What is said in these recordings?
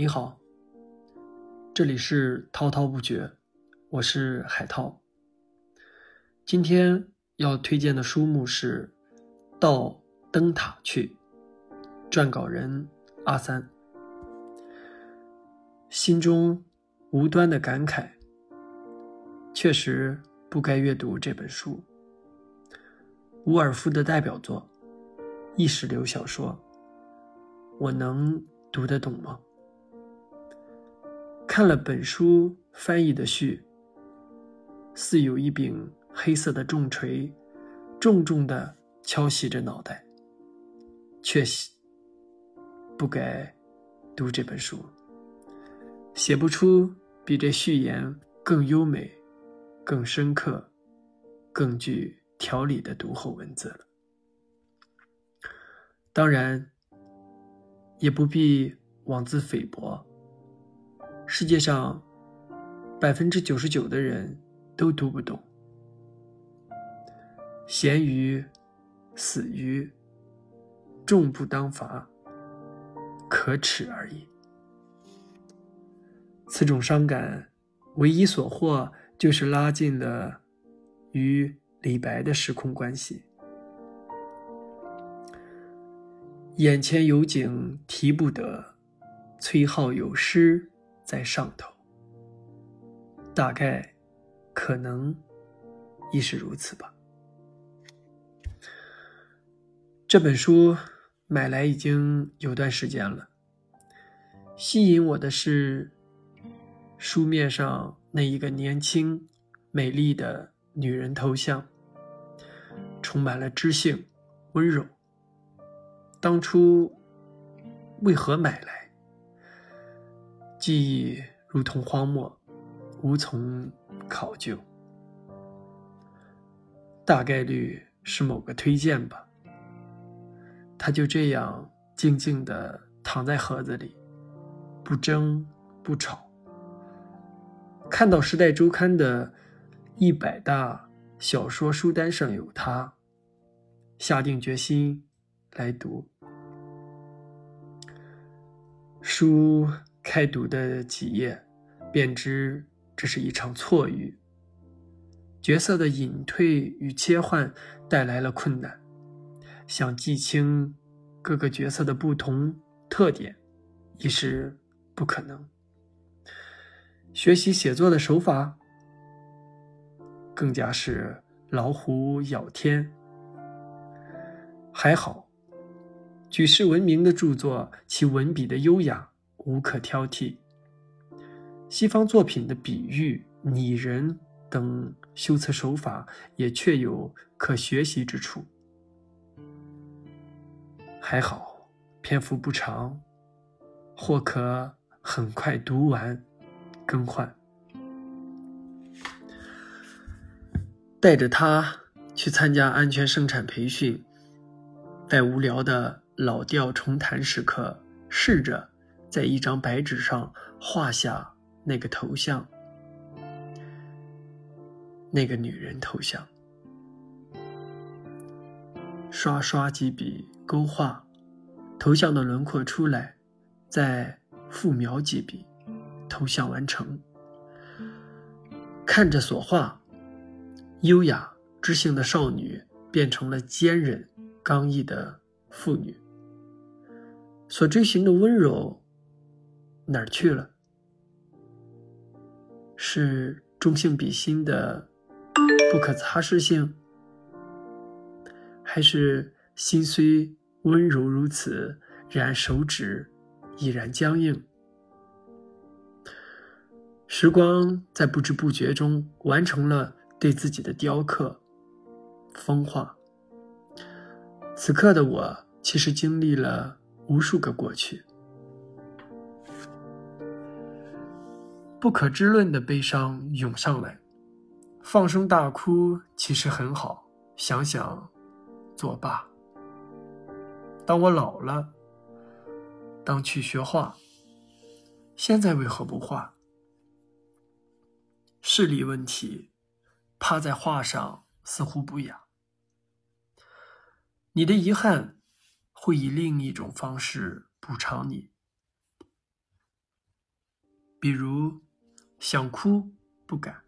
你好，这里是滔滔不绝，我是海涛。今天要推荐的书目是《到灯塔去》，撰稿人阿三。心中无端的感慨，确实不该阅读这本书。伍尔夫的代表作，意识流小说，我能读得懂吗？看了本书翻译的序，似有一柄黑色的重锤，重重的敲袭着脑袋。确，不该读这本书。写不出比这序言更优美、更深刻、更具条理的读后文字了。当然，也不必妄自菲薄。世界上百分之九十九的人都读不懂。咸鱼、死鱼，众不当罚，可耻而已。此种伤感，唯一所获就是拉近了与李白的时空关系。眼前有景提不得，崔颢有诗在上头。大概，可能，亦是如此吧。这本书买来已经有段时间了，吸引我的是。书面上那一个年轻、美丽的女人头像，充满了知性、温柔。当初为何买来？记忆如同荒漠，无从考究。大概率是某个推荐吧。他就这样静静地躺在盒子里，不争不吵。看到《时代周刊》的一百大小说书单上有他，下定决心来读。书开读的几页，便知这是一场错遇。角色的隐退与切换带来了困难，想记清各个角色的不同特点，已是不可能。学习写作的手法，更加是老虎咬天。还好，举世闻名的著作，其文笔的优雅无可挑剔。西方作品的比喻、拟人等修辞手法，也确有可学习之处。还好，篇幅不长，或可很快读完。更换，带着他去参加安全生产培训，在无聊的老调重弹时刻，试着在一张白纸上画下那个头像，那个女人头像，刷刷几笔勾画，头像的轮廓出来，再复描几笔。头像完成，看着所画，优雅知性的少女变成了坚韧刚毅的妇女。所追寻的温柔哪儿去了？是中性比心的不可擦拭性，还是心虽温柔如此，然手指已然僵硬？时光在不知不觉中完成了对自己的雕刻、风化。此刻的我，其实经历了无数个过去，不可知论的悲伤涌上来，放声大哭其实很好。想想，作罢。当我老了，当去学画，现在为何不画？视力问题，趴在画上似乎不雅。你的遗憾会以另一种方式补偿你。比如想哭不敢，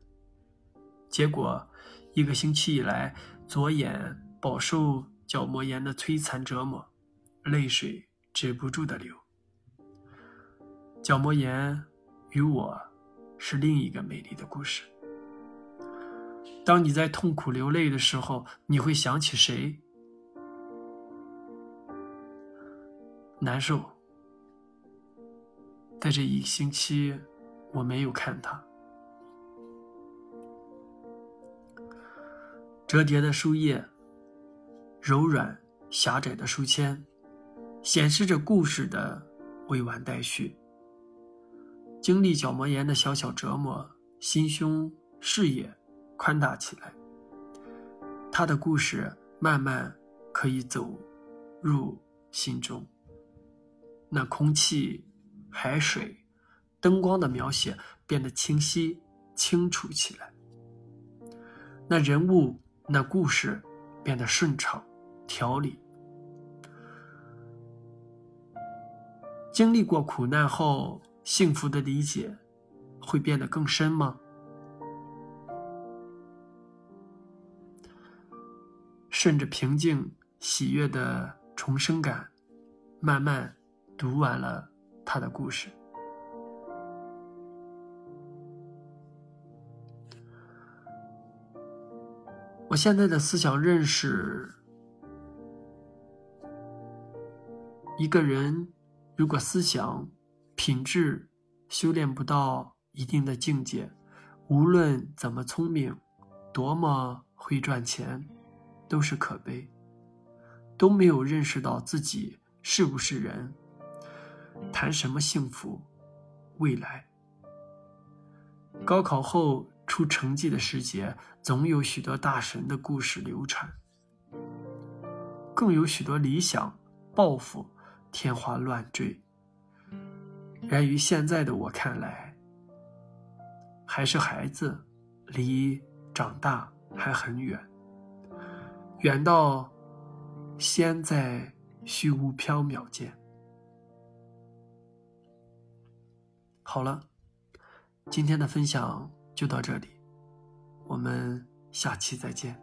结果一个星期以来，左眼饱受角膜炎的摧残折磨，泪水止不住的流。角膜炎与我是另一个美丽的故事。当你在痛苦流泪的时候，你会想起谁？难受。在这一星期，我没有看它。折叠的书页，柔软狭窄的书签，显示着故事的未完待续。经历角膜炎的小小折磨，心胸视野宽大起来。他的故事慢慢可以走入心中。那空气、海水、灯光的描写变得清晰、清楚起来。那人物、那故事变得顺畅、条理。经历过苦难后，幸福的理解会变得更深吗？顺着平静、喜悦的重生感，慢慢。读完了他的故事，我现在的思想认识：一个人如果思想品质修炼不到一定的境界，无论怎么聪明，多么会赚钱，都是可悲，都没有认识到自己是不是人。谈什么幸福？未来？高考后出成绩的时节，总有许多大神的故事流传，更有许多理想抱负天花乱坠。然于现在的我看来，还是孩子，离长大还很远，远到先在虚无缥缈间。好了，今天的分享就到这里，我们下期再见。